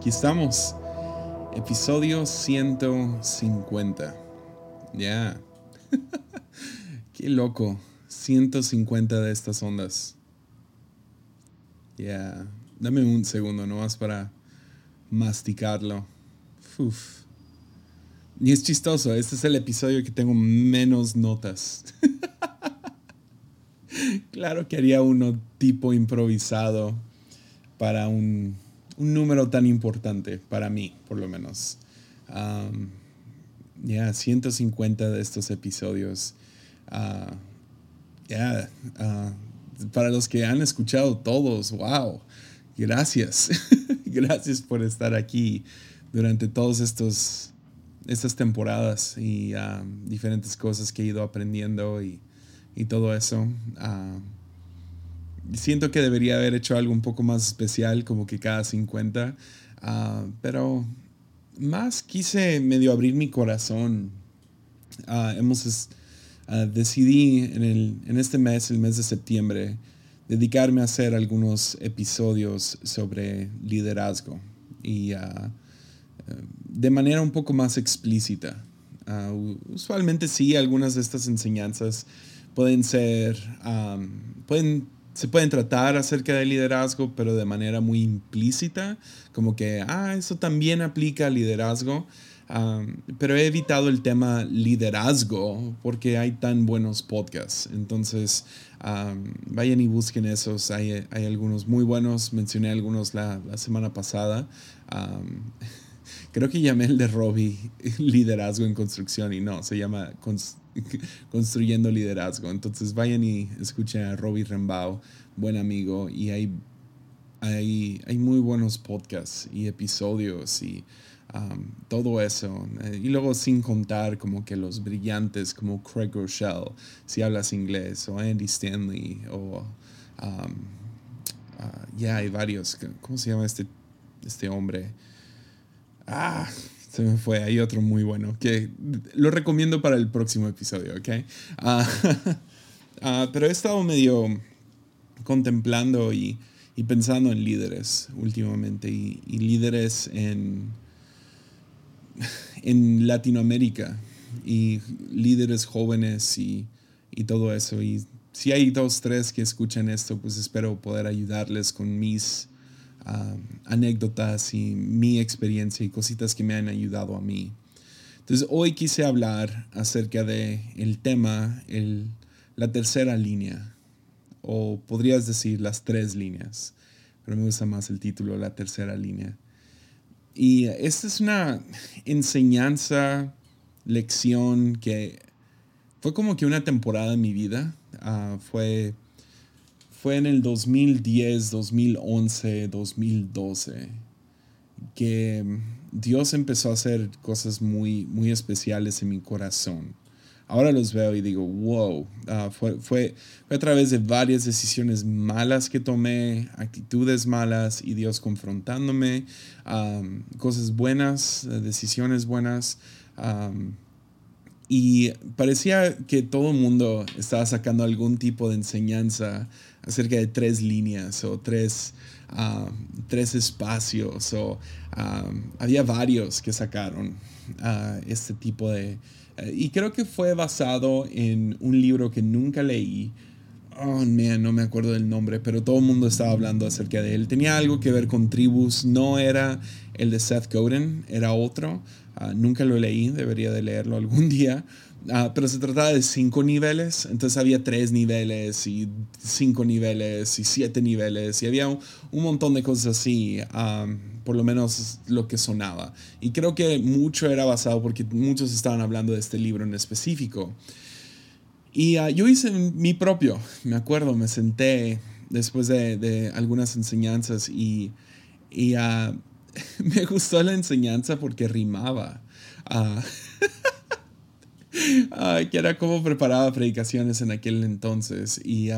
aquí estamos. Episodio 150. Ya. Qué loco. 150 de estas ondas. Ya. Dame un segundo nomás para masticarlo. Uf. Y es chistoso, este es el episodio que tengo menos notas. claro que haría uno tipo improvisado para un, número tan importante, para mí por lo menos. ya, 150 de estos episodios. Ah, ya, ah, para los que han escuchado todos, wow, gracias. gracias por estar aquí durante todas estos estas temporadas y diferentes cosas que he ido aprendiendo y, todo eso siento que debería haber hecho algo un poco más especial, como que cada 50, ah, pero más quise medio abrir mi corazón. Uh, hemos uh, decidí en, el, en este mes, el mes de septiembre, dedicarme a hacer algunos episodios sobre liderazgo y de manera un poco más explícita. usualmente sí, algunas de estas enseñanzas pueden ser, um, pueden se pueden tratar acerca del liderazgo, pero de manera muy implícita, como que, ah, eso también aplica al liderazgo. pero he evitado el tema liderazgo porque hay tan buenos podcasts. Entonces, vayan y busquen esos. Hay, hay, algunos muy buenos. Mencioné algunos la, la semana pasada. creo que llamé el de Robbie liderazgo en construcción y no, se llama construyendo liderazgo. Entonces vayan y escuchen a Robbie Rembao, buen amigo, y hay, hay, hay muy buenos podcasts y episodios y um, todo eso. Y luego sin contar como que los brillantes como Craig Rochelle, si hablas inglés, o Andy Stanley, o um, uh, ya hay varios. ¿Cómo se llama este, este hombre? Ah, se me fue. Hay otro muy bueno que lo recomiendo para el próximo episodio, ¿ok? Ah, ah, pero he estado medio contemplando y, pensando en líderes últimamente y, líderes en, en Latinoamérica y líderes jóvenes y, y todo eso. Y si hay dos, tres que escuchan esto, pues espero poder ayudarles con mis anécdotas y mi experiencia y cositas que me han ayudado a mí. Entonces hoy quise hablar acerca de el tema, el, la tercera línea, o podrías decir las tres líneas, pero me gusta más el título, la tercera línea. Y esta es una enseñanza, lección que fue como que una temporada en mi vida. Ah, fue fue en el 2010, 2011, 2012 que Dios empezó a hacer cosas muy, muy especiales en mi corazón. Ahora los veo y digo, wow, ah, fue, fue, fue, a través de varias decisiones malas que tomé, actitudes malas y Dios confrontándome, cosas buenas, decisiones buenas. y parecía que todo el mundo estaba sacando algún tipo de enseñanza acerca de tres líneas o tres, ah, tres espacios o ah, había varios que sacaron uh, este tipo de... Eh, y creo que fue basado en un libro que nunca leí. Oh, man, no me acuerdo del nombre, pero todo el mundo estaba hablando acerca de él. Tenía algo que ver con tribus, no era el de Seth Godin, era otro. nunca lo leí, debería de leerlo algún día. Ah, pero se trataba de cinco niveles, entonces había tres niveles y cinco niveles y siete niveles y había un, montón de cosas así, por lo menos lo que sonaba. Y creo que mucho era basado porque muchos estaban hablando de este libro en específico. Y ah, yo hice mi propio, me acuerdo, me senté después de, algunas enseñanzas y, y ah, me gustó la enseñanza porque rimaba. que era como preparaba predicaciones en aquel entonces y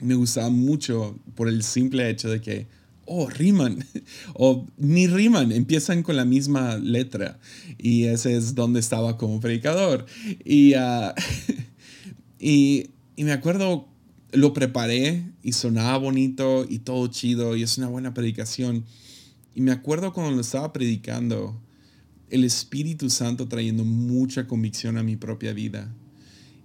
me gustaba mucho por el simple hecho de que, oh, riman, o ni riman, empiezan con la misma letra y ese es donde estaba como predicador. Y, ah, y, y me acuerdo, lo preparé y sonaba bonito y todo chido y es una buena predicación. Y me acuerdo cuando lo estaba predicando, el Espíritu Santo trayendo mucha convicción a mi propia vida.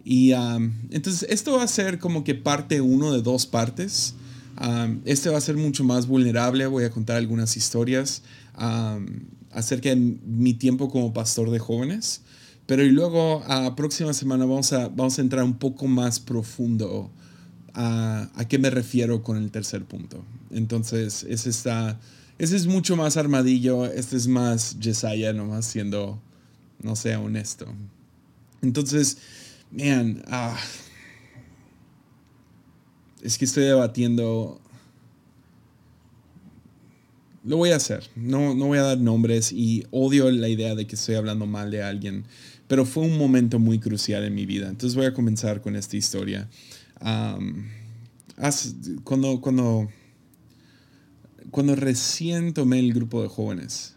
Y um, entonces esto va a ser como que parte uno de dos partes. Um, este va a ser mucho más vulnerable. Voy a contar algunas historias um, acerca de mi tiempo como pastor de jóvenes. Pero y luego a próxima semana vamos a, vamos a entrar un poco más profundo a, a qué me refiero con el tercer punto. Entonces, ese está, ese es mucho más armadillo, este es más Jesiah nomás siendo, no sé, honesto. Entonces, man, ah, es que estoy debatiendo. Lo voy a hacer, no, no voy a dar nombres y odio la idea de que estoy hablando mal de alguien pero fue un momento muy crucial en mi vida. Entonces voy a comenzar con esta historia. cuando, cuando, cuando recién tomé el grupo de jóvenes,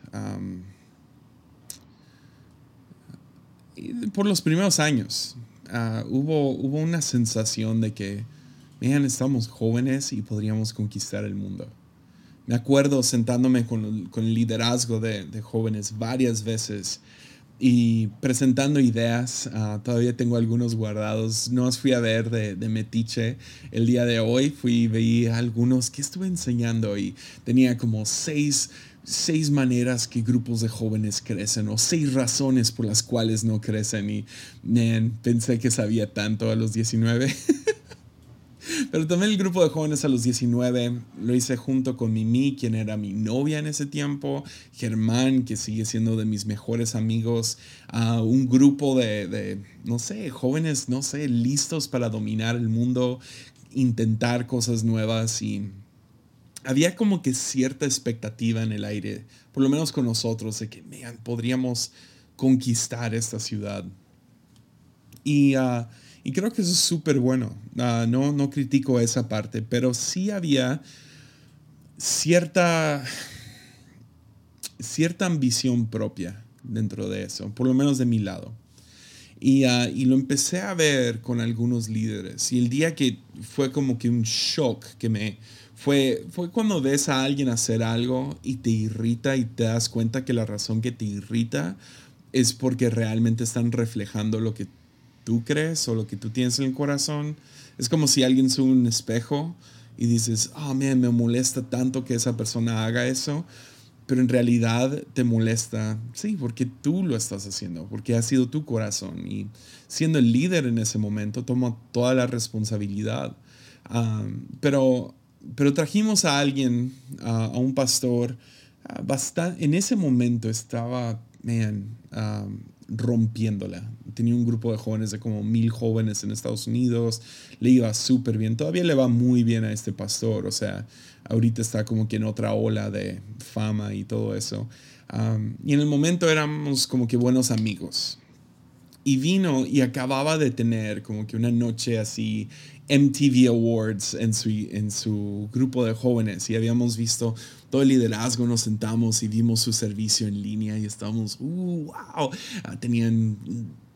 por los primeros años, ah, hubo, hubo una sensación de que, miren, estamos jóvenes y podríamos conquistar el mundo. Me acuerdo sentándome con, el liderazgo de, de jóvenes varias veces y presentando ideas. Ah, todavía tengo algunos guardados. No os fui a ver de, de, Metiche el día de hoy. Fui y veí algunos que estuve enseñando y tenía como seis, seis maneras que grupos de jóvenes crecen o seis razones por las cuales no crecen. Y pensé que sabía tanto a los 19. Pero tomé el grupo de jóvenes a los 19, lo hice junto con Mimi, quien era mi novia en ese tiempo, Germán, que sigue siendo de mis mejores amigos, a un grupo de, de, no sé, jóvenes, no sé, listos para dominar el mundo, intentar cosas nuevas y había como que cierta expectativa en el aire, por lo menos con nosotros, de que, podríamos conquistar esta ciudad. Y... Uh, y creo que eso es súper bueno. Ah, no, no critico esa parte, pero sí había cierta, cierta ambición propia dentro de eso, por lo menos de mi lado. Y, ah, y, lo empecé a ver con algunos líderes. Y el día que fue como que un shock que me... Fue, fue cuando ves a alguien hacer algo y te irrita y te das cuenta que la razón que te irrita es porque realmente están reflejando lo que tú crees o lo que tú tienes en el corazón. Es como si alguien sube un espejo y dices, oh, man, me molesta tanto que esa persona haga eso, pero en realidad te molesta, sí, porque tú lo estás haciendo, porque ha sido tu corazón y siendo el líder en ese momento toma toda la responsabilidad. pero, pero trajimos a alguien, a un pastor, bastante, en ese momento estaba, man, rompiéndola. Tenía un grupo de jóvenes de como mil jóvenes en Estados Unidos, le iba súper bien, todavía le va muy bien a este pastor, o sea, ahorita está como que en otra ola de fama y todo eso. y en el momento éramos como que buenos amigos. Y vino y acababa de tener como que una noche así MTV Awards en su, en su grupo de jóvenes y habíamos visto todo el liderazgo, nos sentamos y vimos su servicio en línea y estábamos, uh, wow, ah, tenían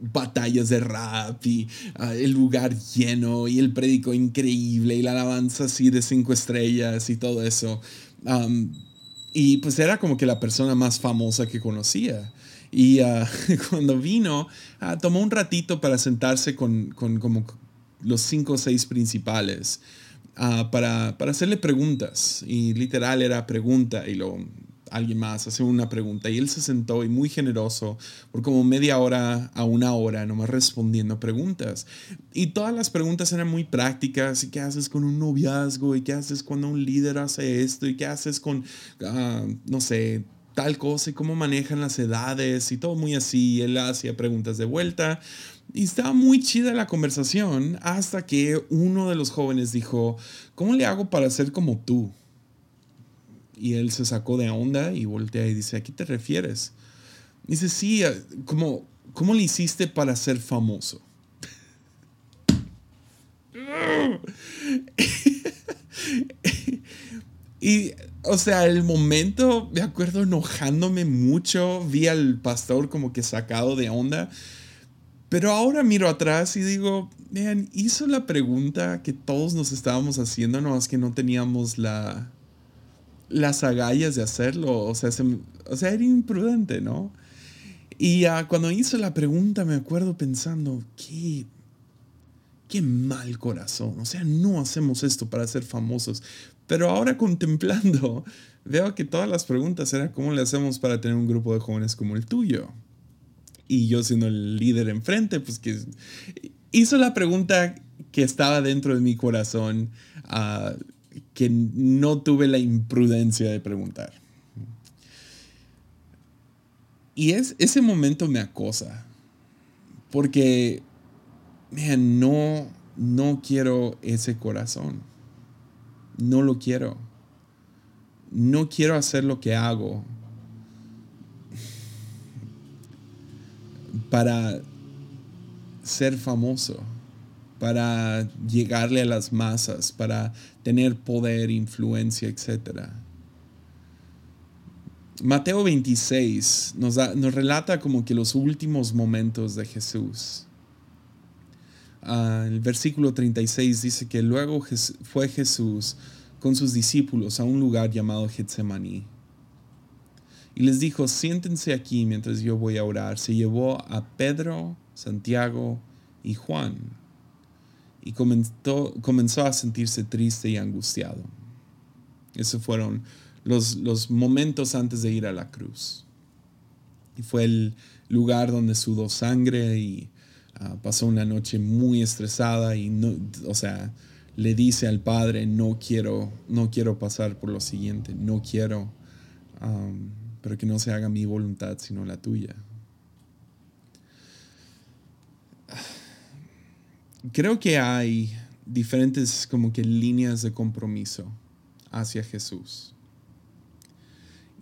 batallas de rap y ah, el lugar lleno y el prédico increíble y la alabanza así de cinco estrellas y todo eso. y pues era como que la persona más famosa que conocía. Y ah, cuando vino, tomó un ratito para sentarse con, con como los cinco o seis principales ah, para, para, hacerle preguntas. Y literal era pregunta y luego alguien más hace una pregunta. Y él se sentó y muy generoso por como media hora a una hora nomás respondiendo preguntas. Y todas las preguntas eran muy prácticas. ¿Y qué haces con un noviazgo? ¿Y qué haces cuando un líder hace esto? ¿Y qué haces con, ah, no sé, tal cosa y cómo manejan las edades y todo muy así. Él hacía preguntas de vuelta y estaba muy chida la conversación hasta que uno de los jóvenes dijo, ¿cómo le hago para ser como tú? Y él se sacó de onda y voltea y dice, ¿a qué te refieres? dice, sí, ¿cómo, ¿cómo le hiciste para ser famoso? y, o sea, el momento, me acuerdo enojándome mucho, vi al pastor como que sacado de onda pero ahora miro atrás y digo, vean, hizo la pregunta que todos nos estábamos haciendo, no es que no teníamos la, las agallas de hacerlo. O sea, o sea era imprudente, ¿no? Y uh, cuando hice la pregunta me acuerdo pensando, qué, qué mal corazón. O sea, no hacemos esto para ser famosos. Pero ahora contemplando, veo que todas las preguntas eran cómo le hacemos para tener un grupo de jóvenes como el tuyo. Y yo siendo el líder enfrente, pues que hizo la pregunta que estaba dentro de mi corazón, uh, que no tuve la imprudencia de preguntar. Y es, ese momento me acosa, porque, no, no quiero ese corazón. No lo quiero. No quiero hacer lo que hago para ser famoso, para llegarle a las masas, para tener poder, influencia, etc. Mateo 26 nos, nos relata como que los últimos momentos de Jesús. El versículo 36 dice que luego fue Jesús con sus discípulos a un lugar llamado Getsemaní. Y les dijo, siéntense aquí mientras yo voy a orar. Se llevó a Pedro, Santiago y Juan. Y comenzó, comenzó a sentirse triste y angustiado. Esos fueron los, los momentos antes de ir a la cruz. Y fue el lugar donde sudó sangre y ah, pasó una noche muy estresada y no, o sea, le dice al padre, no quiero, no quiero pasar por lo siguiente, no quiero, pero que no se haga mi voluntad sino la tuya. Creo que hay diferentes como que líneas de compromiso hacia Jesús.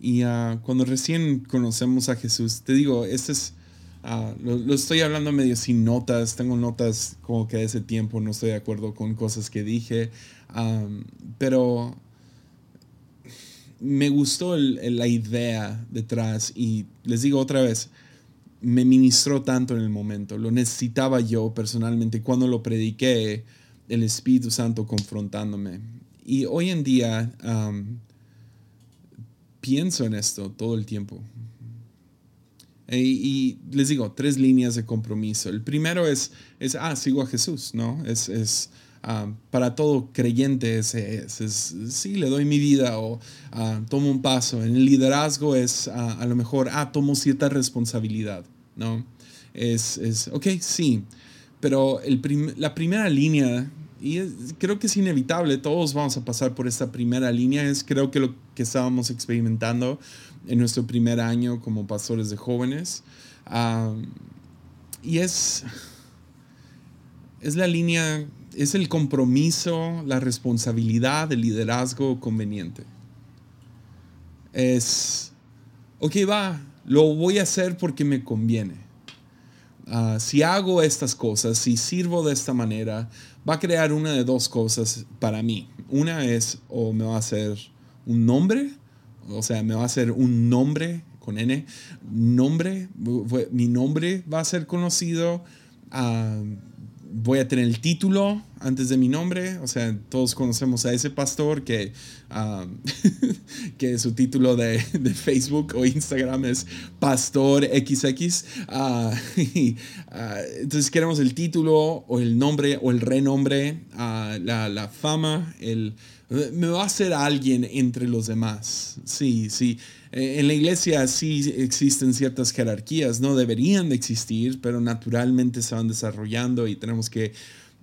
Y ah, cuando recién conocemos a Jesús, te digo, este es, ah, lo, estoy hablando medio sin notas, tengo notas como que de ese tiempo no estoy de acuerdo con cosas que dije, pero me gustó la idea detrás y les digo otra vez, me ministró tanto en el momento, lo necesitaba yo personalmente cuando lo prediqué, el Espíritu Santo confrontándome. Y hoy en día pienso en esto todo el tiempo. E, y, les digo, tres líneas de compromiso. El primero es, es ah, sigo a Jesús, ¿no? Es, es ah, para todo creyente, es, es, sí, le doy mi vida o ah, tomo un paso. En el liderazgo es ah, a lo mejor, ah, tomo cierta responsabilidad, ¿no? Es, es ok, sí, pero el la primera línea y creo que es inevitable, todos vamos a pasar por esta primera línea, es creo que lo que estábamos experimentando en nuestro primer año como pastores de jóvenes. y es, es la línea, es el compromiso, la responsabilidad, el liderazgo conveniente. Es, ok, va, lo voy a hacer porque me conviene. Ah, si hago estas cosas, si sirvo de esta manera, va a crear una de dos cosas para mí. Una es o me va a hacer un nombre, o sea, me va a hacer un nombre con N, nombre, mi nombre va a ser conocido. Uh, voy a tener el título antes de mi nombre, o sea, todos conocemos a ese pastor que, um, que su título de, Facebook o Instagram es Pastor XX. Uh, uh, entonces queremos el título o el nombre o el renombre, la, fama, el, me va a hacer alguien entre los demás. Sí, sí. Eh, en la iglesia sí existen ciertas jerarquías, no deberían de existir, pero naturalmente se van desarrollando y tenemos que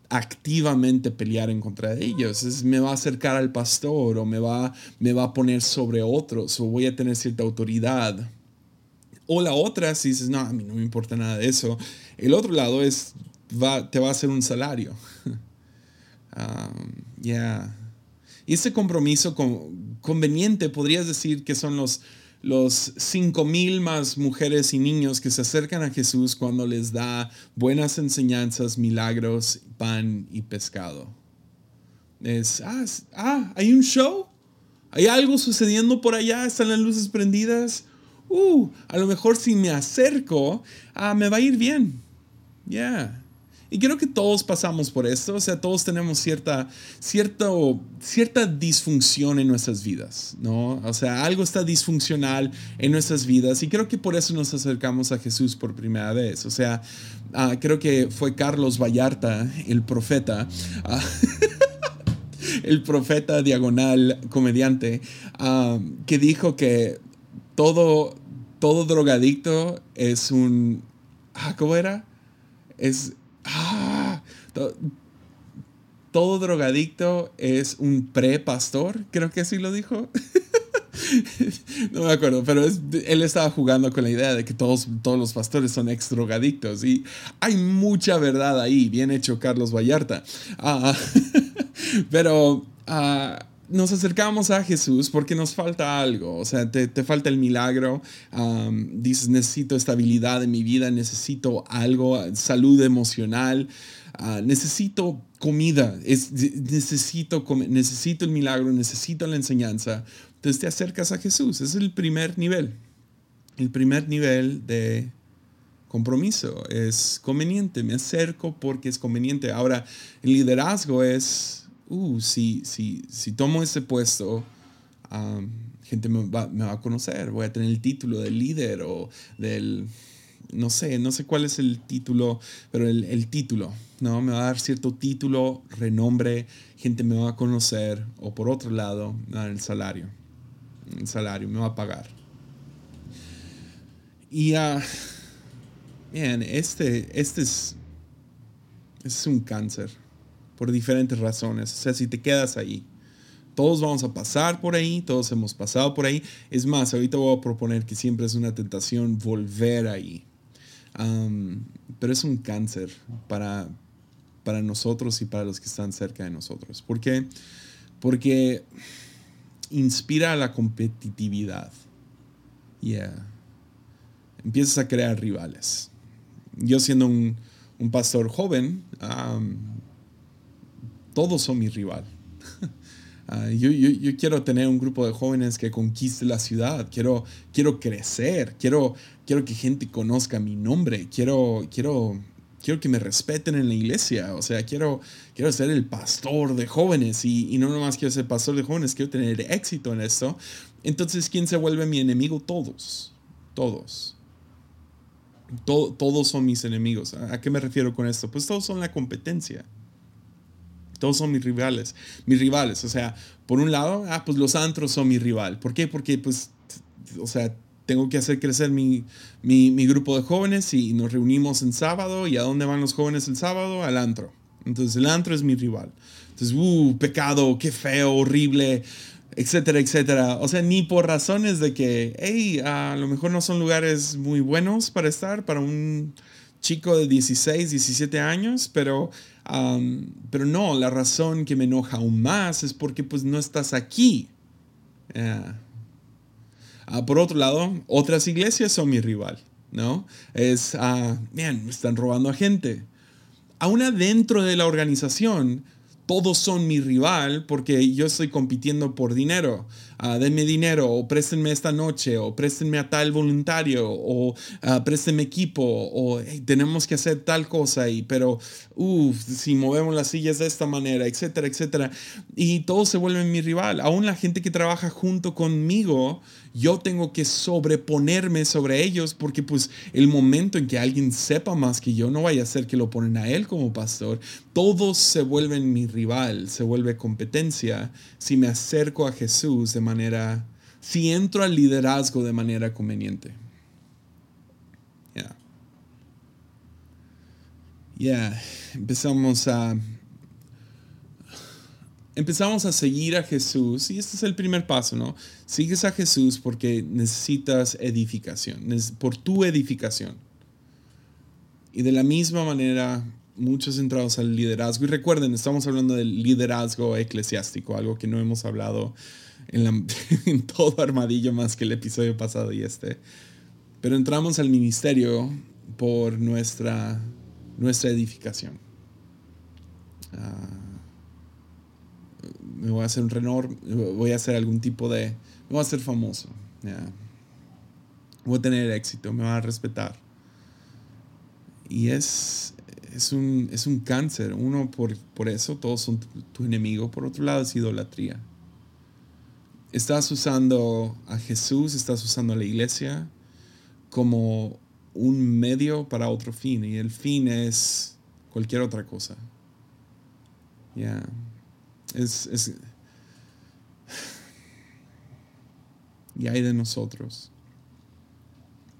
activamente pelear en contra de ellos. Me va a acercar al pastor o me va, me va a poner sobre otros o voy a tener cierta autoridad. O la otra, si dices, no, a mí no me importa nada de eso. El otro lado es, va, te va a hacer un salario. um, yeah. Y ese compromiso conveniente podrías decir que son los, los cinco mil más mujeres y niños que se acercan a Jesús cuando les da buenas enseñanzas, milagros, pan y pescado. Es, ah, ah hay un show, hay algo sucediendo por allá, están las luces prendidas. Uh, a lo mejor si me acerco, ah, me va a ir bien. Ya. Y creo que todos pasamos por esto, o sea, todos tenemos cierta, cierto, cierta disfunción en nuestras vidas, ¿no? O sea, algo está disfuncional en nuestras vidas y creo que por eso nos acercamos a Jesús por primera vez. O sea, uh, creo que fue Carlos Vallarta, el profeta. Uh, el profeta diagonal comediante, uh, que dijo que todo, todo drogadicto es un... ¿Cómo era? Es Ah, todo, drogadicto es un pre-pastor, creo que así lo dijo. no me acuerdo, pero él estaba jugando con la idea de que todos, todos los pastores son ex drogadictos y hay mucha verdad ahí, bien hecho Carlos Vallarta. Ah, pero ah, nos acercamos a Jesús porque nos falta algo, o sea, te, falta el milagro, dices, necesito estabilidad en mi vida, necesito algo, salud emocional, ah, necesito comida, es, necesito, necesito el milagro, necesito la enseñanza. Entonces te acercas a Jesús, es el primer nivel, el primer nivel de compromiso, es conveniente, me acerco porque es conveniente. Ahora, el liderazgo es uh, si, si, si tomo ese puesto, gente me va, me va, a conocer, voy a tener el título del líder o del, no sé, no sé cuál es el título, pero el, el título, ¿no? Me va a dar cierto título, renombre, gente me va a conocer, o por otro lado, el salario, el salario me va a pagar. Y, uh, bien, este, este es, este es un cáncer por diferentes razones. O sea, si te quedas ahí, todos vamos a pasar por ahí, todos hemos pasado por ahí. Es más, ahorita voy a proponer que siempre es una tentación volver ahí. pero es un cáncer para, para nosotros y para los que están cerca de nosotros. ¿Por qué? Porque inspira la competitividad. Yeah. Empiezas a crear rivales. Yo siendo un, un pastor joven, todos son mi rival. Ah, yo, quiero tener un grupo de jóvenes que conquiste la ciudad, quiero, quiero crecer, quiero, quiero que gente conozca mi nombre, quiero, quiero, quiero que me respeten en la iglesia, o sea, quiero, quiero ser el pastor de jóvenes y, no nomás quiero ser pastor de jóvenes, quiero tener éxito en esto. Entonces, ¿quién se vuelve mi enemigo? Todos, todos. todos son mis enemigos. ¿A qué me refiero con esto? Pues todos son la competencia. Todos son mis rivales, mis rivales. O sea, por un lado, ah, pues los antros son mi rival. ¿Por qué? Porque, pues, o sea, tengo que hacer crecer mi, mi, mi, grupo de jóvenes y nos reunimos en sábado. ¿Y a dónde van los jóvenes el sábado? Al antro. Entonces, el antro es mi rival. Entonces, uh, pecado, qué feo, horrible, etcétera, etcétera. O sea, ni por razones de que, hey, a lo mejor no son lugares muy buenos para estar para un chico de 16, 17 años, pero pero no, la razón que me enoja aún más es porque pues no estás aquí. Ah, por otro lado, otras iglesias son mi rival, ¿no? Es, uh, me están robando a gente. Aún adentro de la organización, todos son mi rival porque yo estoy compitiendo por dinero. Uh, denme dinero o préstenme esta noche o préstenme a tal voluntario o uh, préstenme equipo o tenemos que hacer tal cosa y pero si movemos las sillas de esta manera, etcétera, etcétera. Y todos se vuelven mi rival. Aún la gente que trabaja junto conmigo, yo tengo que sobreponerme sobre ellos porque pues el momento en que alguien sepa más que yo, no vaya a ser que lo ponen a él como pastor, todos se vuelven mi rival, se vuelve competencia si me acerco a Jesús manera, si entro al liderazgo de manera conveniente. Ya. Ya, empezamos a empezamos a seguir a Jesús y este es el primer paso, ¿no? Sigues a Jesús porque necesitas edificación, por tu edificación. Y de la misma manera, muchos centrados al liderazgo. Y recuerden, estamos hablando del liderazgo eclesiástico, algo que no hemos hablado en, todo armadillo más que el episodio pasado y este. Pero entramos al ministerio por nuestra, nuestra edificación. Ah, me voy a hacer un renor, voy a hacer algún tipo de... Me voy a hacer famoso. Voy a tener éxito, me van a respetar. Y es, es un, es un cáncer. Uno, por, por eso todos son tu, tu enemigo. Por otro lado, es idolatría. Estás usando a Jesús, estás usando a la iglesia como un medio para otro fin. Y el fin es cualquier otra cosa. Ya. Es, es, y hay de nosotros,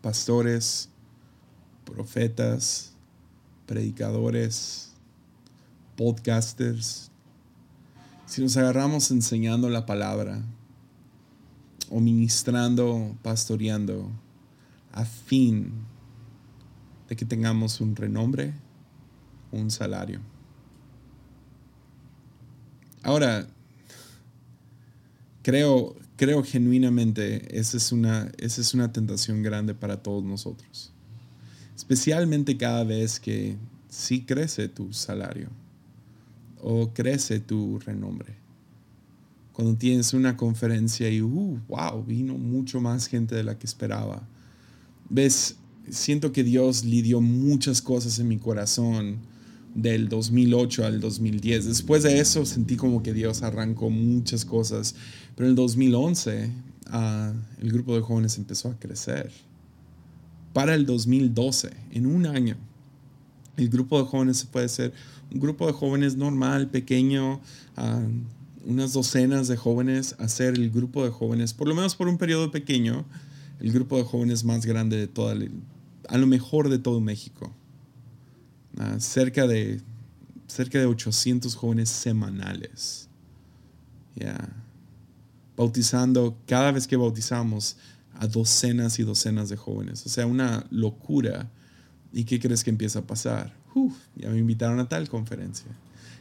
pastores, profetas, predicadores, podcasters, si nos agarramos enseñando la palabra o ministrando, pastoreando, a fin de que tengamos un renombre, un salario. Ahora, creo, creo genuinamente, esa es, una, esa es una tentación grande para todos nosotros. Especialmente cada vez que sí crece tu salario o crece tu renombre. Cuando tienes una conferencia y, uh, wow, vino mucho más gente de la que esperaba. Ves, siento que Dios lidió muchas cosas en mi corazón del 2008 al 2010. Después de eso sentí como que Dios arrancó muchas cosas, pero en el 2011 ah, el grupo de jóvenes empezó a crecer. Para el 2012, en un año, el grupo de jóvenes puede ser un grupo de jóvenes normal, pequeño, ah, unas docenas de jóvenes, hacer el grupo de jóvenes, por lo menos por un periodo pequeño, el grupo de jóvenes más grande de toda, a lo mejor de todo México. Ah, cerca, de, cerca de 800 jóvenes semanales. Bautizando, cada vez que bautizamos a docenas y docenas de jóvenes. O sea, una locura. ¿Y qué crees que empieza a pasar? ya me invitaron a tal conferencia.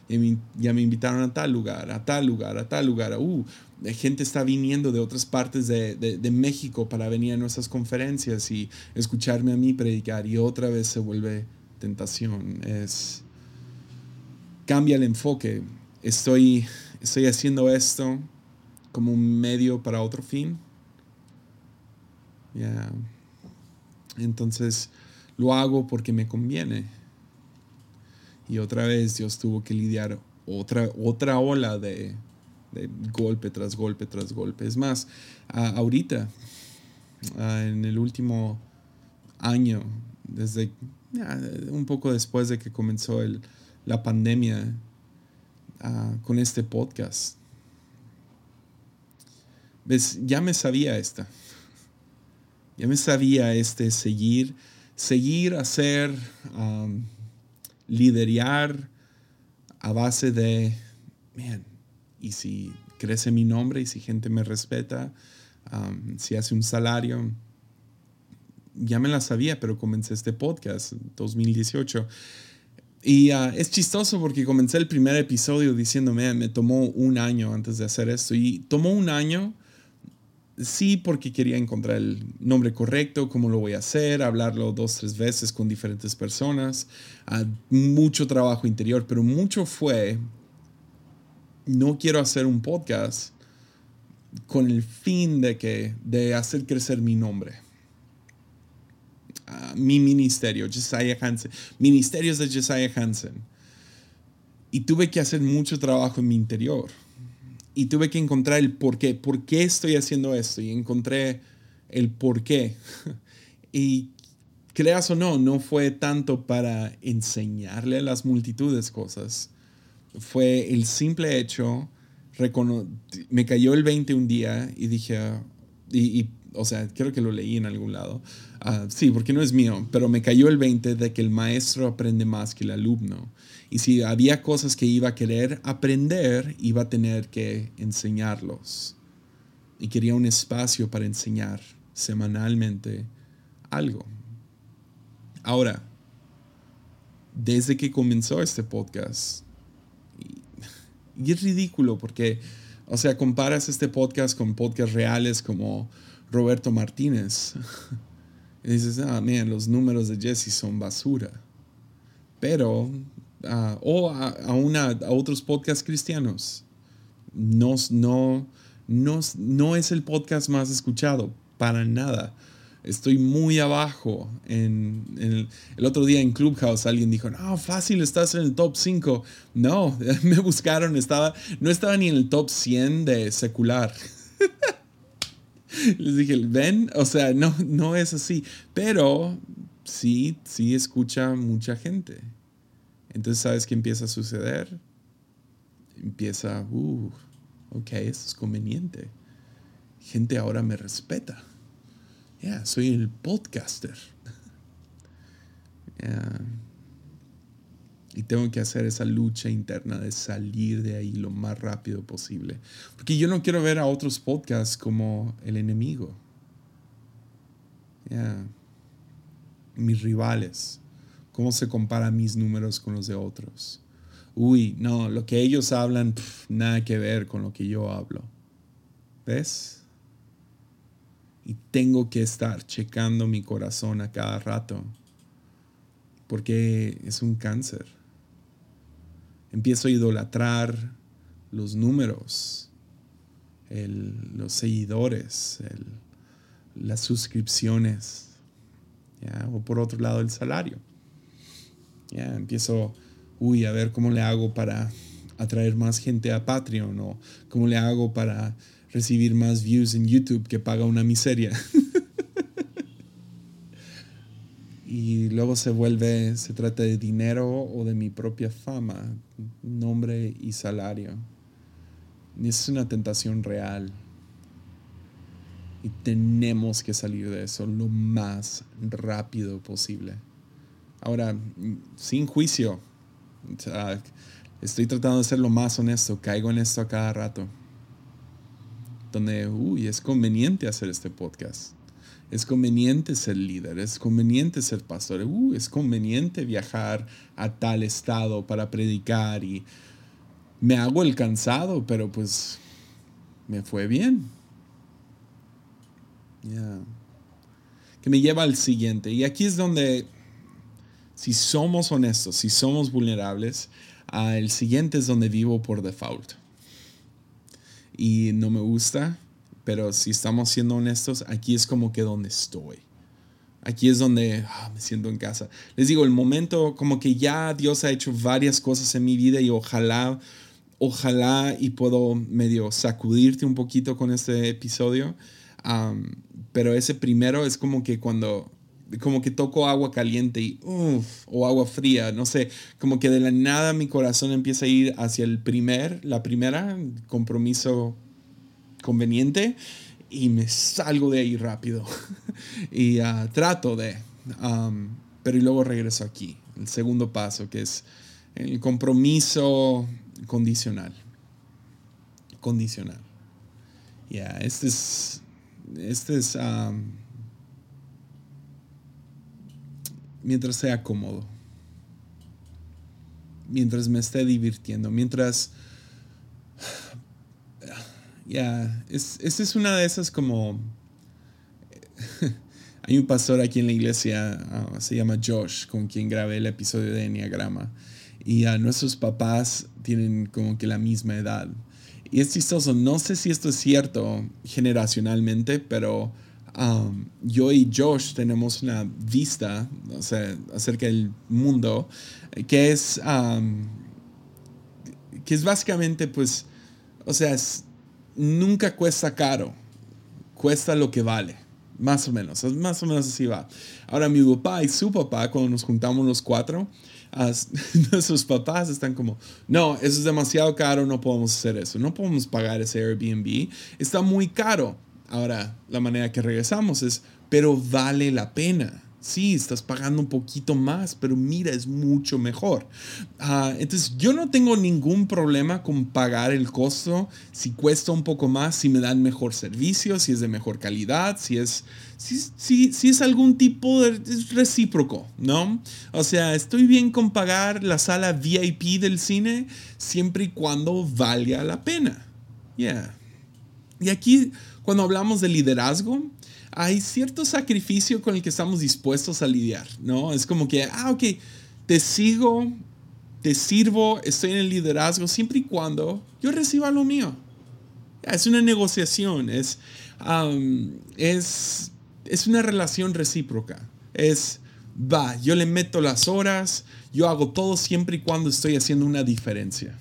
Ya me, invitaron a tal lugar, a tal lugar, a tal lugar. Uh, gente está viniendo de otras partes de, de, México para venir a nuestras conferencias y escucharme a mí predicar. Y otra vez se vuelve tentación, es cambia el enfoque. Estoy, estoy haciendo esto como un medio para otro fin. Entonces lo hago porque me conviene. Y otra vez Dios tuvo que lidiar otra, otra ola de, golpe tras golpe tras golpe. Es más, ahorita, en el último año, desde un poco después de que comenzó el, la pandemia con este podcast. ¿Ves? Ya me sabía esta. Ya me sabía este seguir, seguir, hacer, liderar a base de, man, y si crece mi nombre y si gente me respeta, si hace un salario, ya me la sabía, pero comencé este podcast en 2018. Y ah, es chistoso porque comencé el primer episodio diciéndome, me tomó un año antes de hacer esto. Y tomó un año, sí, porque quería encontrar el nombre correcto, cómo lo voy a hacer, hablarlo dos, tres veces con diferentes personas. Ah, mucho trabajo interior, pero mucho fue, no quiero hacer un podcast con el fin de, que, de hacer crecer mi nombre mi ministerio, Josiah Hansen, ministerios de Josiah Hansen. Y tuve que hacer mucho trabajo en mi interior. Y tuve que encontrar el por qué, por qué estoy haciendo esto. Y encontré el por qué. Y creas o no, no fue tanto para enseñarle a las multitudes cosas. Fue el simple hecho, me cayó el 20 un día y dije, y o sea, creo que lo leí en algún lado. Ah, sí, porque no es mío, pero me cayó el 20 de que el maestro aprende más que el alumno. Y si había cosas que iba a querer aprender, iba a tener que enseñarlos. Y quería un espacio para enseñar semanalmente algo. Ahora, desde que comenzó este podcast, y es ridículo porque, o sea, comparas este podcast con podcasts reales como Roberto Martínez. y dices, ah, miren, los números de Jesse son basura. Pero, o a, una, a otros podcasts cristianos, no, no, no, no es el podcast más escuchado, para nada. estoy muy abajo. En, el, el, otro día en Clubhouse alguien dijo, no, fácil, estás en el top 5. No, me buscaron, estaba, no estaba ni en el top 100 de secular. Les dije, ven, o sea, no, no es así, pero sí, sí escucha mucha gente. Entonces, ¿sabes qué empieza a suceder? Empieza, uh, ok, eso es conveniente. Gente ahora me respeta. Ya, soy el podcaster. Y tengo que hacer esa lucha interna de salir de ahí lo más rápido posible. Porque yo no quiero ver a otros podcasts como el enemigo. Mis rivales. ¿Cómo se comparan mis números con los de otros? Uy, no, lo que ellos hablan, nada que ver con lo que yo hablo. ¿Ves? Y tengo que estar checando mi corazón a cada rato. Porque es un cáncer empiezo a idolatrar los números, los seguidores, las suscripciones, o por otro lado el salario. ¿Ya? Empiezo, uy, a ver cómo le hago para atraer más gente a Patreon o cómo le hago para recibir más views en YouTube que paga una miseria. y luego se vuelve, se trata de dinero o de mi propia fama, nombre y salario. Es una tentación real. Y tenemos que salir de eso lo más rápido posible. Ahora, sin juicio. estoy tratando de ser lo más honesto. Caigo en esto a cada rato. Donde, uy, es conveniente hacer este podcast es conveniente ser líder, es conveniente ser pastor, uh, es conveniente viajar a tal estado para predicar y me hago el cansado, pero pues me fue bien. Que me lleva al siguiente. Y aquí es donde, si somos honestos, si somos vulnerables, el siguiente es donde vivo por default. Y no me gusta, pero si estamos siendo honestos, aquí es como que donde estoy. Aquí es donde ah, me siento en casa. Les digo, el momento como que ya Dios ha hecho varias cosas en mi vida y ojalá, ojalá y puedo medio sacudirte un poquito con este episodio. pero ese primero es como que cuando como que toco agua caliente y o agua fría, no sé, como que de la nada mi corazón empieza a ir hacia el primer, la primera compromiso conveniente y me salgo de ahí rápido y ah, trato de, pero y luego regreso aquí, el segundo paso que es el compromiso condicional. Condicional. Ya, este es, este es, mientras sea cómodo, mientras me esté divirtiendo, mientras ya, es, esa es una de esas como... Hay un pastor aquí en la iglesia, ah, se llama Josh, con quien grabé el episodio de Enneagrama. Y a nuestros papás tienen como que la misma edad. Y es chistoso, no sé si esto es cierto generacionalmente, pero um, yo y Josh tenemos una vista o sea, acerca del mundo que es, um, que es básicamente, pues, o sea, nunca cuesta caro, cuesta lo que vale. Más o menos, más o menos así va. Ahora mi papá y su papá, cuando nos juntamos los cuatro, nuestros papás están como, no, eso es demasiado caro, no podemos hacer eso, no podemos pagar ese Airbnb, está muy caro. Ahora, la manera que regresamos es, pero vale la pena sí, estás pagando un poquito más, pero mira, es mucho mejor. Ah, entonces, yo no tengo ningún problema con pagar el costo si cuesta un poco más, si me dan mejor servicio, si es de mejor calidad, si es, si, si, es algún tipo de recíproco, ¿no? O sea, estoy bien con pagar la sala VIP del cine siempre y cuando valga la pena. Yeah. Y aquí, cuando hablamos de liderazgo, hay cierto sacrificio con el que estamos dispuestos a lidiar, ¿no? Es como que, ah, ok, te sigo, te sirvo, estoy en el liderazgo siempre y cuando yo reciba lo mío. Es una negociación, es, es, es una relación recíproca. Es, va, yo le meto las horas, yo hago todo siempre y cuando estoy haciendo una diferencia.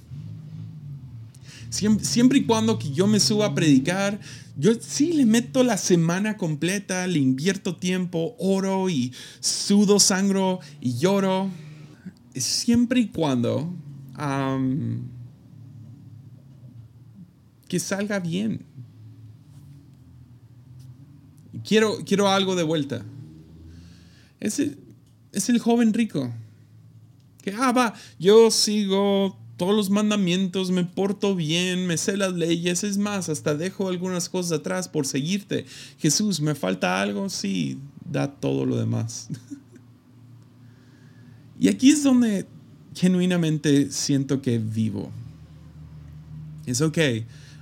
Siempre, y cuando que yo me suba a predicar, yo sí le meto la semana completa, le invierto tiempo, oro y sudo, sangro y lloro. Siempre y cuando que salga bien. Quiero, quiero algo de vuelta. Es es el joven rico. Que, ah, va, yo sigo todos los mandamientos, me porto bien, me sé las leyes, es más, hasta dejo algunas cosas atrás por seguirte. Jesús, ¿me falta algo? Sí, da todo lo demás. y aquí es donde genuinamente siento que vivo. Es ok.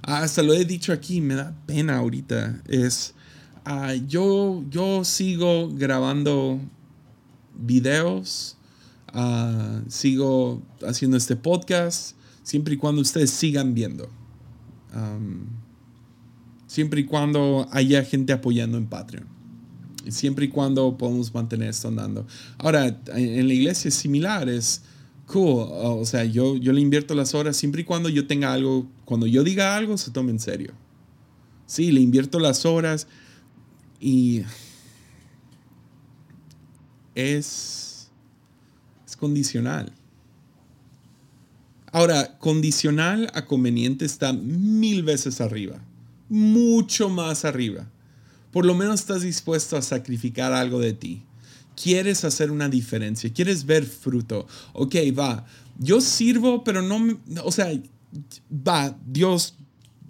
Hasta lo he dicho aquí, me da pena ahorita. Es, ah, yo, yo sigo grabando videos Ah, sigo haciendo este podcast siempre y cuando ustedes sigan viendo. siempre y cuando haya gente apoyando en Patreon. Siempre y cuando podamos mantener esto andando. Ahora, en la iglesia es similar, es cool. O sea, yo, yo le invierto las horas siempre y cuando yo tenga algo, cuando yo diga algo, se tome en serio. Sí, le invierto las horas y es condicional. Ahora, condicional a conveniente está mil veces arriba, mucho más arriba. Por lo menos estás dispuesto a sacrificar algo de ti. Quieres hacer una diferencia, quieres ver fruto. Ok, va, yo sirvo, pero no, o sea, va, Dios,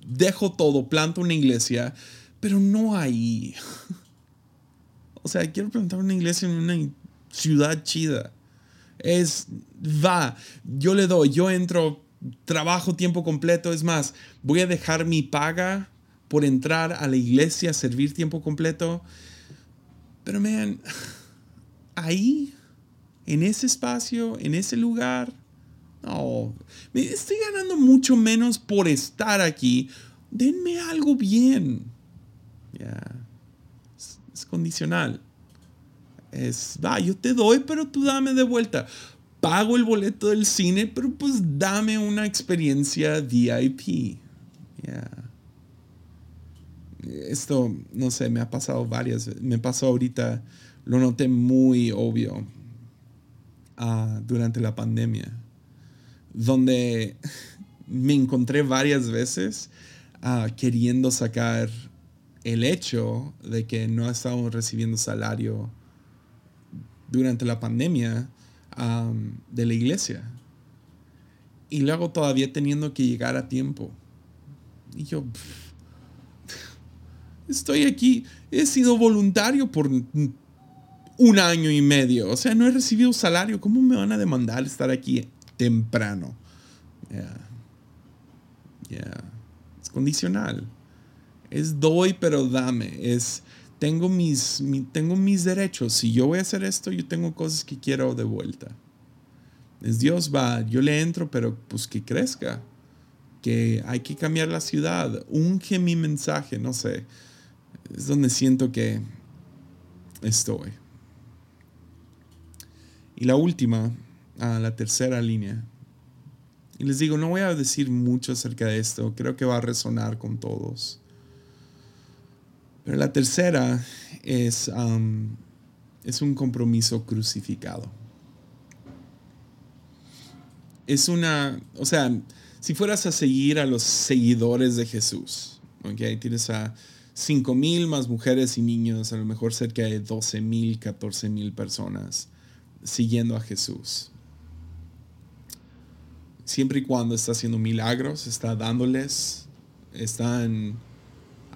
dejo todo, planto una iglesia, pero no ahí. O sea, quiero plantar una iglesia en una ciudad chida. Es, va, yo le doy, yo entro, trabajo tiempo completo, es más, voy a dejar mi paga por entrar a la iglesia, servir tiempo completo. Pero, man, ahí, en ese espacio, en ese lugar, no, me estoy ganando mucho menos por estar aquí. Denme algo bien. Ya, es condicional es, va, yo te doy, pero tú dame de vuelta. Pago el boleto del cine, pero pues dame una experiencia VIP. Esto, no sé, me ha pasado varias veces. Me pasó ahorita, lo noté muy obvio ah, durante la pandemia, donde me encontré varias veces ah, queriendo sacar el hecho de que no estábamos recibiendo salario durante la pandemia de la iglesia. Y luego todavía teniendo que llegar a tiempo. Y yo, estoy aquí, he sido voluntario por un año y medio. O sea, no he recibido salario. ¿Cómo me van a demandar estar aquí temprano? Es condicional. Es doy, pero dame. Es tengo mis, tengo mis derechos. Si yo voy a hacer esto, yo tengo cosas que quiero de vuelta. Es Dios va, yo le entro, pero pues que crezca. Que hay que cambiar la ciudad. Unge mi mensaje, no sé. Es donde siento que estoy. Y la última, la tercera línea. Y les digo, no voy a decir mucho acerca de esto, creo que va a resonar con todos. Pero la tercera es, um, es un compromiso crucificado. Es una, o sea, si fueras a seguir a los seguidores de Jesús, ¿okay? tienes a 5 mil más mujeres y niños, a lo mejor cerca de 12 mil, 14 mil personas siguiendo a Jesús. Siempre y cuando está haciendo milagros, está dándoles, están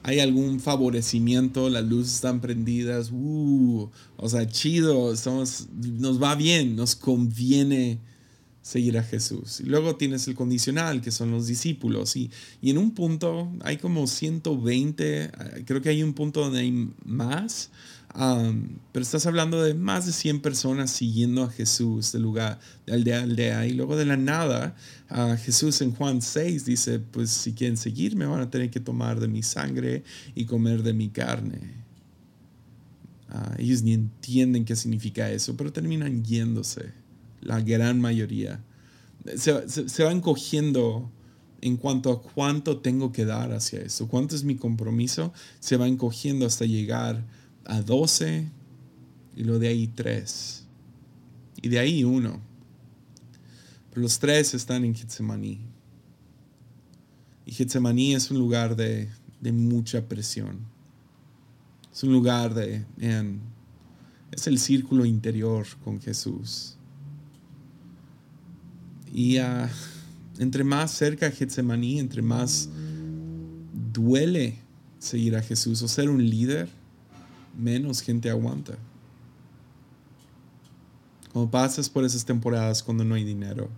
hay algún favorecimiento, las luces están prendidas, uh, o sea, chido, nos va bien, nos conviene seguir a Jesús. Y luego tienes el condicional, que son los discípulos, y, y en un punto hay como 120, creo que hay un punto donde hay más, pero estás hablando de más de 100 personas siguiendo a Jesús de lugar, de aldea a aldea. Y luego de la nada, a Jesús en Juan 6 dice, pues si quieren seguirme van a tener que tomar de mi sangre y comer de mi carne. Ah, ellos ni entienden qué significa eso, pero terminan yéndose, la gran mayoría. Se, se, van cogiendo en cuanto a cuánto tengo que dar hacia eso, cuánto es mi compromiso, se va encogiendo hasta llegar a 12 y lo de ahí 3 y de ahí uno. Pero los tres están en Getsemaní. Y Getsemaní es un lugar de, de mucha presión. Es un lugar de... es el círculo interior con Jesús. Y uh, entre más cerca Getsemaní, entre más duele seguir a Jesús o ser un líder, menos gente aguanta. Cuando pasas por esas temporadas cuando no hay dinero,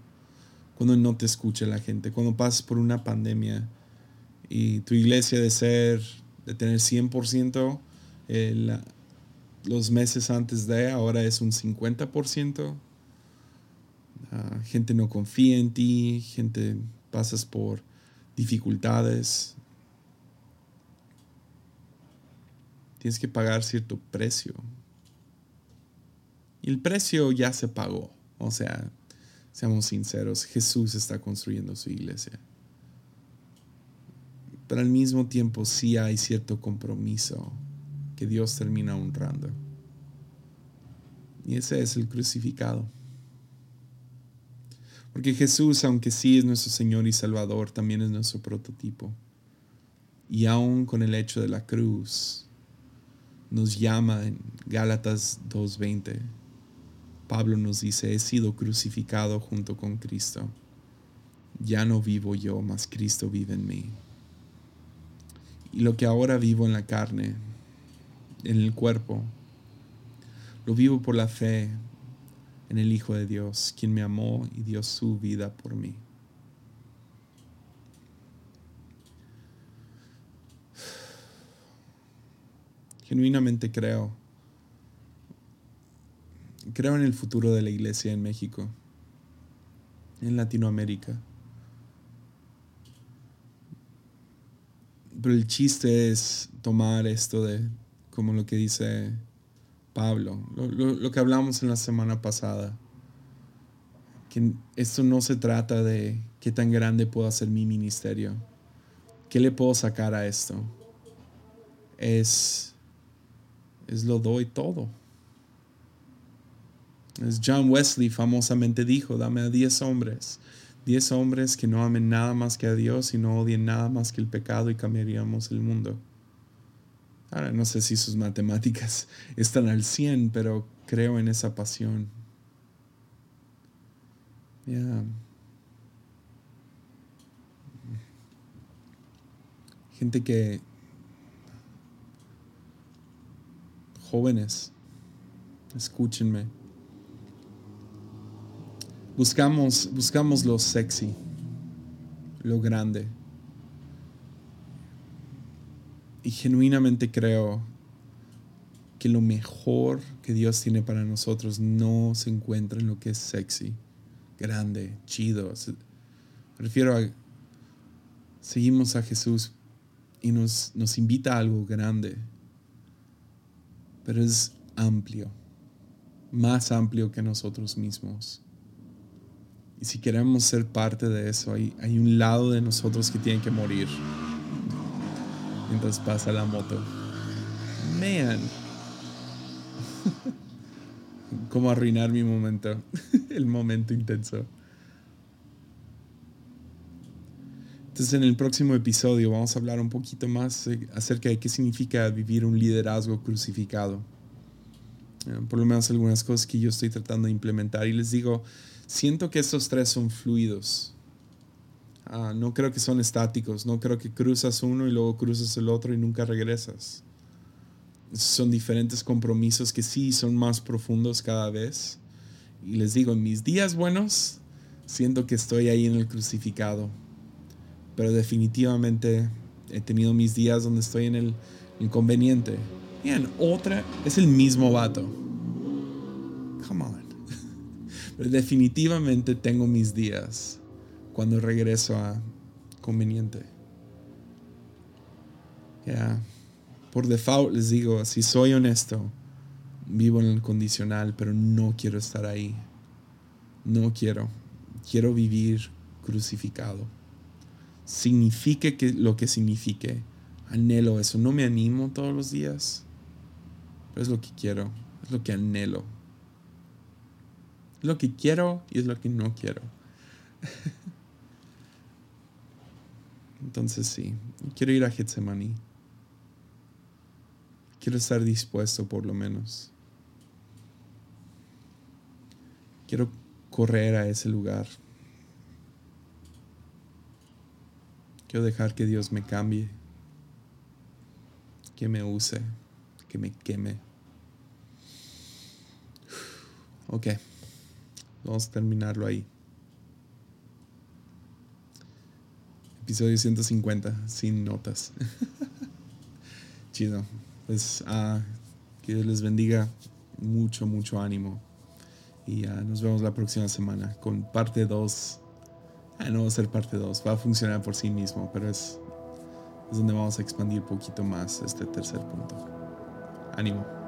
cuando no te escucha la gente, cuando pasas por una pandemia y tu iglesia de ser, de tener 100% los meses antes de, ahora es un 50%. Ah, gente no confía en ti, gente pasas por dificultades. Tienes que pagar cierto precio. Y el precio ya se pagó. O sea, seamos sinceros, Jesús está construyendo su iglesia. Pero al mismo tiempo sí hay cierto compromiso que Dios termina honrando. Y ese es el crucificado. Porque Jesús, aunque sí es nuestro Señor y Salvador, también es nuestro prototipo. Y aún con el hecho de la cruz, nos llama en Gálatas 2.20. Pablo nos dice, he sido crucificado junto con Cristo. Ya no vivo yo, mas Cristo vive en mí. Y lo que ahora vivo en la carne, en el cuerpo. Lo vivo por la fe en el Hijo de Dios, quien me amó y dio su vida por mí. Genuinamente creo. Creo en el futuro de la iglesia en México, en Latinoamérica. Pero el chiste es tomar esto de como lo que dice Pablo, lo, que hablamos en la semana pasada, que esto no se trata de qué tan grande puedo hacer mi ministerio, qué le puedo sacar a esto, es, es lo doy todo. Es John Wesley famosamente dijo, dame a 10 hombres, 10 hombres que no amen nada más que a Dios y no odien nada más que el pecado y cambiaríamos el mundo. Ahora no sé si sus matemáticas están al 100, pero creo en esa pasión. Gente que... Jóvenes, escúchenme. Buscamos, buscamos lo sexy, lo grande y genuinamente creo que lo mejor que Dios tiene para nosotros no se encuentra en lo que es sexy, grande, chido. Me refiero a, seguimos a Jesús y nos, nos invita a algo grande, pero es amplio, más amplio que nosotros mismos. Y si queremos ser parte de eso, hay, hay un lado de nosotros que tiene que morir mientras pasa la moto. Man. Cómo arruinar mi momento. el momento intenso. Entonces en el próximo episodio vamos a hablar un poquito más acerca de qué significa vivir un liderazgo crucificado. Eh, por lo menos algunas cosas que yo estoy tratando de implementar. Y les digo, siento que estos tres son fluidos. Ah, no creo que son estáticos, no creo que cruzas uno y luego cruzas el otro y nunca regresas. Son diferentes compromisos que sí son más profundos cada vez. Y les digo, en mis días buenos, siento que estoy ahí en el crucificado. Pero definitivamente he tenido mis días donde estoy en el inconveniente. Bien, otra es el mismo vato. Come on. Pero definitivamente tengo mis días cuando regreso a conveniente. Ya, por default les digo, si soy honesto, vivo en el condicional, pero no quiero estar ahí. No quiero. Quiero vivir crucificado. Signifique que lo que signifique. Anhelo eso. No me animo todos los días. Pero es lo que quiero. Es lo que anhelo. Es lo que quiero y es lo que no quiero. Entonces sí, quiero ir a Getsemaní. Quiero estar dispuesto por lo menos. Quiero correr a ese lugar. Quiero dejar que Dios me cambie, que me use, que me queme. Ok, vamos a terminarlo ahí. Episodio 150, sin notas. Chido. Pues ah, que Dios les bendiga. Mucho, mucho ánimo. Y uh, nos vemos la próxima semana con parte 2. Ah, no va a ser parte 2, va a funcionar por sí mismo, pero es, es donde vamos a expandir un poquito más este tercer punto. Ánimo.